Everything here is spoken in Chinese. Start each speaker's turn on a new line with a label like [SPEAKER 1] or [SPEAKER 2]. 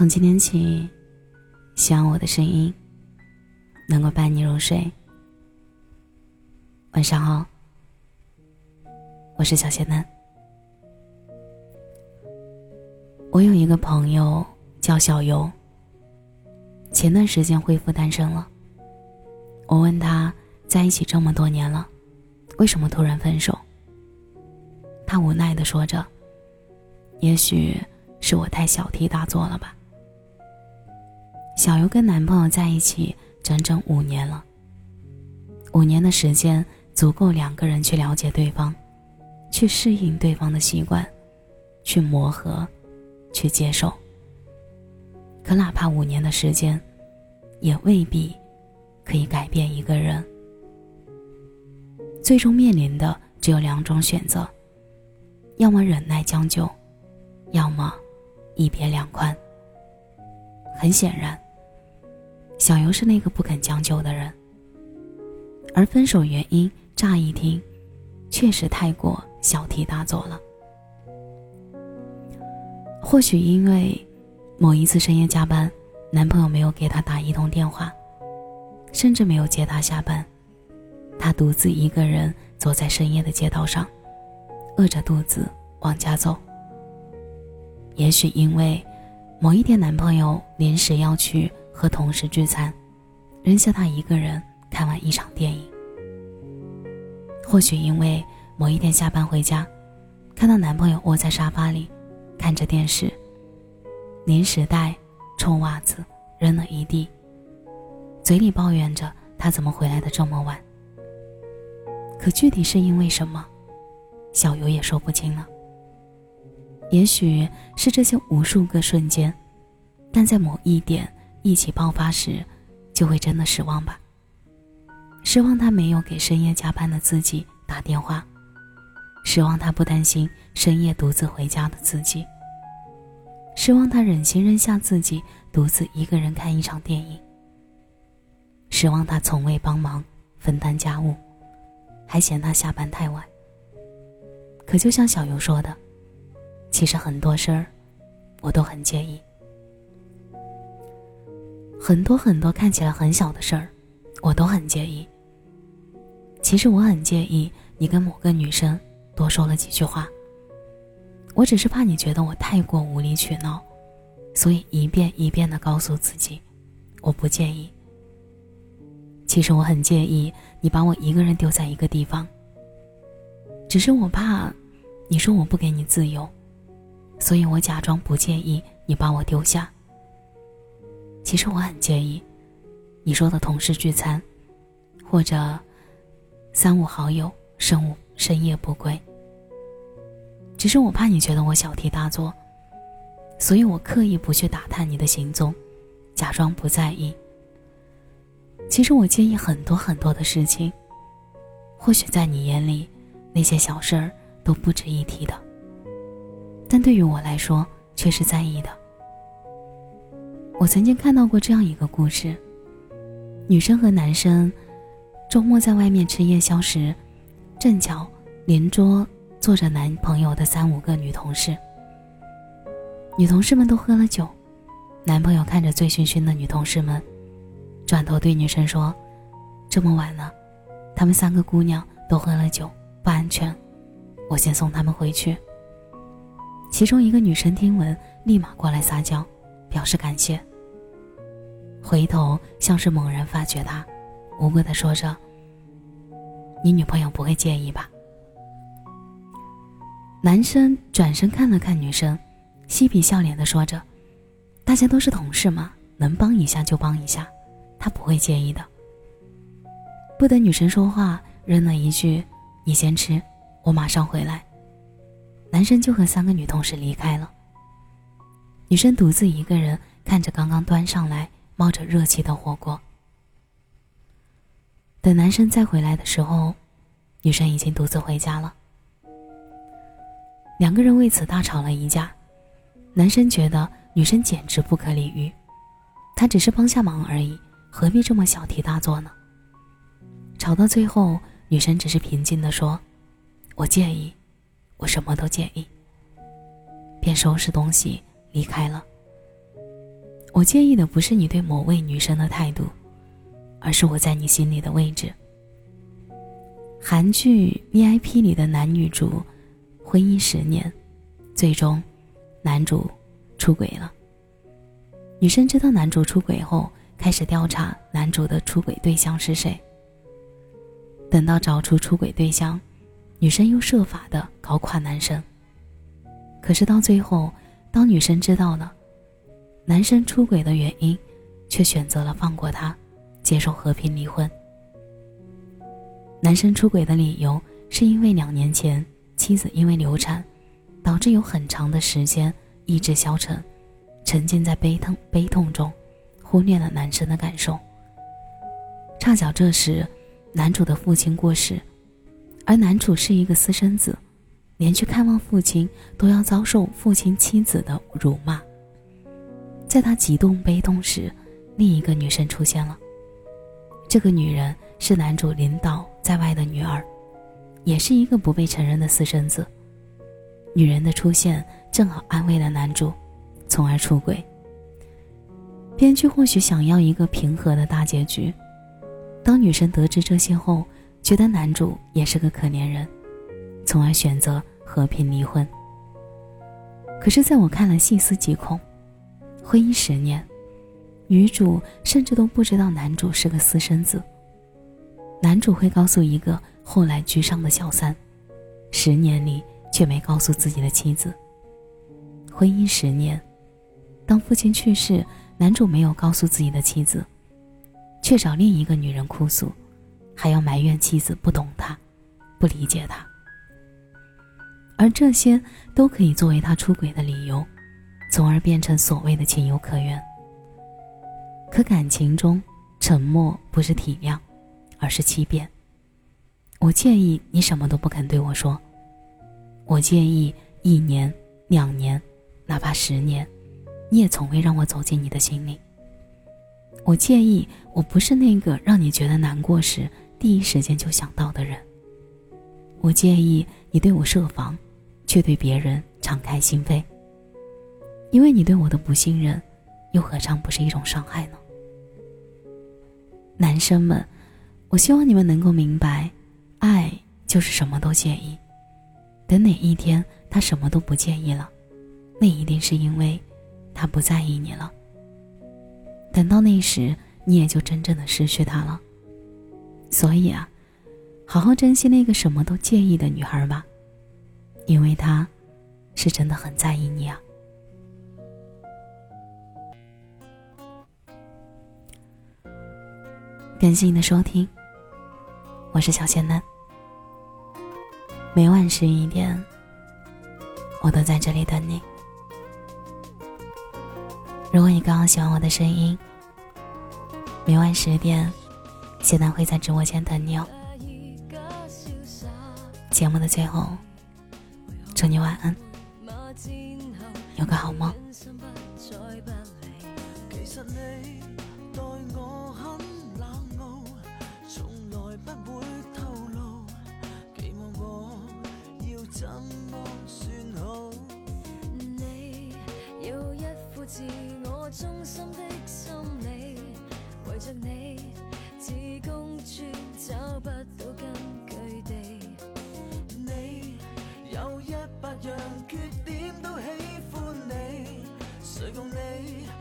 [SPEAKER 1] 从今天起，希望我的声音能够伴你入睡。晚上好，我是小仙嫩。我有一个朋友叫小游，前段时间恢复单身了。我问他在一起这么多年了，为什么突然分手？他无奈的说着：“也许是我太小题大做了吧。”小游跟男朋友在一起整整五年了。五年的时间足够两个人去了解对方，去适应对方的习惯，去磨合，去接受。可哪怕五年的时间，也未必可以改变一个人。最终面临的只有两种选择：要么忍耐将就，要么一别两宽。很显然。小游是那个不肯将就的人，而分手原因乍一听，确实太过小题大做了。或许因为某一次深夜加班，男朋友没有给她打一通电话，甚至没有接她下班，她独自一个人走在深夜的街道上，饿着肚子往家走。也许因为某一天男朋友临时要去。和同事聚餐，扔下他一个人看完一场电影。或许因为某一天下班回家，看到男朋友窝在沙发里，看着电视，零食袋、臭袜子扔了一地，嘴里抱怨着他怎么回来的这么晚。可具体是因为什么，小游也说不清了。也许是这些无数个瞬间，但在某一点。一起爆发时，就会真的失望吧。失望他没有给深夜加班的自己打电话，失望他不担心深夜独自回家的自己，失望他忍心扔下自己独自一个人看一场电影，失望他从未帮忙分担家务，还嫌他下班太晚。可就像小游说的，其实很多事儿，我都很介意。很多很多看起来很小的事儿，我都很介意。其实我很介意你跟某个女生多说了几句话。我只是怕你觉得我太过无理取闹，所以一遍一遍的告诉自己，我不介意。其实我很介意你把我一个人丢在一个地方。只是我怕，你说我不给你自由，所以我假装不介意你把我丢下。其实我很介意，你说的同事聚餐，或者三五好友深午深夜不归。只是我怕你觉得我小题大做，所以我刻意不去打探你的行踪，假装不在意。其实我介意很多很多的事情，或许在你眼里，那些小事儿都不值一提的，但对于我来说却是在意的。我曾经看到过这样一个故事：女生和男生周末在外面吃夜宵时，正巧邻桌坐着男朋友的三五个女同事。女同事们都喝了酒，男朋友看着醉醺醺的女同事们，转头对女生说：“这么晚了，她们三个姑娘都喝了酒，不安全，我先送她们回去。”其中一个女生听闻，立马过来撒娇，表示感谢。回头像是猛然发觉他，无辜的说着：“你女朋友不会介意吧？”男生转身看了看女生，嬉皮笑脸的说着：“大家都是同事嘛，能帮一下就帮一下，他不会介意的。”不等女生说话，扔了一句：“你先吃，我马上回来。”男生就和三个女同事离开了。女生独自一个人看着刚刚端上来。冒着热气的火锅。等男生再回来的时候，女生已经独自回家了。两个人为此大吵了一架。男生觉得女生简直不可理喻，他只是帮下忙而已，何必这么小题大做呢？吵到最后，女生只是平静的说：“我介意，我什么都介意。”便收拾东西离开了。我介意的不是你对某位女生的态度，而是我在你心里的位置。韩剧《VIP》里的男女主婚姻十年，最终男主出轨了。女生知道男主出轨后，开始调查男主的出轨对象是谁。等到找出出轨对象，女生又设法的搞垮男生。可是到最后，当女生知道了男生出轨的原因，却选择了放过他，接受和平离婚。男生出轨的理由是因为两年前妻子因为流产，导致有很长的时间意志消沉，沉浸在悲痛悲痛中，忽略了男生的感受。恰巧这时。男主的父亲过世，而男主是一个私生子，连去看望父亲都要遭受父亲妻子的辱骂。在他极度悲痛时，另一个女生出现了。这个女人是男主领导在外的女儿，也是一个不被承认的私生子。女人的出现正好安慰了男主，从而出轨。编剧或许想要一个平和的大结局。当女生得知这些后，觉得男主也是个可怜人，从而选择和平离婚。可是，在我看来，细思极恐。婚姻十年，女主甚至都不知道男主是个私生子。男主会告诉一个后来居上的小三，十年里却没告诉自己的妻子。婚姻十年，当父亲去世，男主没有告诉自己的妻子。却找另一个女人哭诉，还要埋怨妻子不懂他，不理解他。而这些都可以作为他出轨的理由，从而变成所谓的情有可原。可感情中，沉默不是体谅，而是欺骗。我介意你什么都不肯对我说，我介意一年、两年，哪怕十年，你也从未让我走进你的心里。我介意，我不是那个让你觉得难过时第一时间就想到的人。我介意你对我设防，却对别人敞开心扉。因为你对我的不信任，又何尝不是一种伤害呢？男生们，我希望你们能够明白，爱就是什么都介意。等哪一天他什么都不介意了，那一定是因为他不在意你了。等到那时，你也就真正的失去他了。所以啊，好好珍惜那个什么都介意的女孩吧，因为她，是真的很在意你啊。感谢你的收听，我是小仙嫩。每晚十一点，我都在这里等你。如果你刚好喜欢我的声音，每晚十点，谢楠会在直播间等你哦。节目的最后，祝你晚安，有个好梦。
[SPEAKER 2] 我衷心的心里，为着你，自公转找不到根据地。你有一百样缺点都喜欢你，谁共你？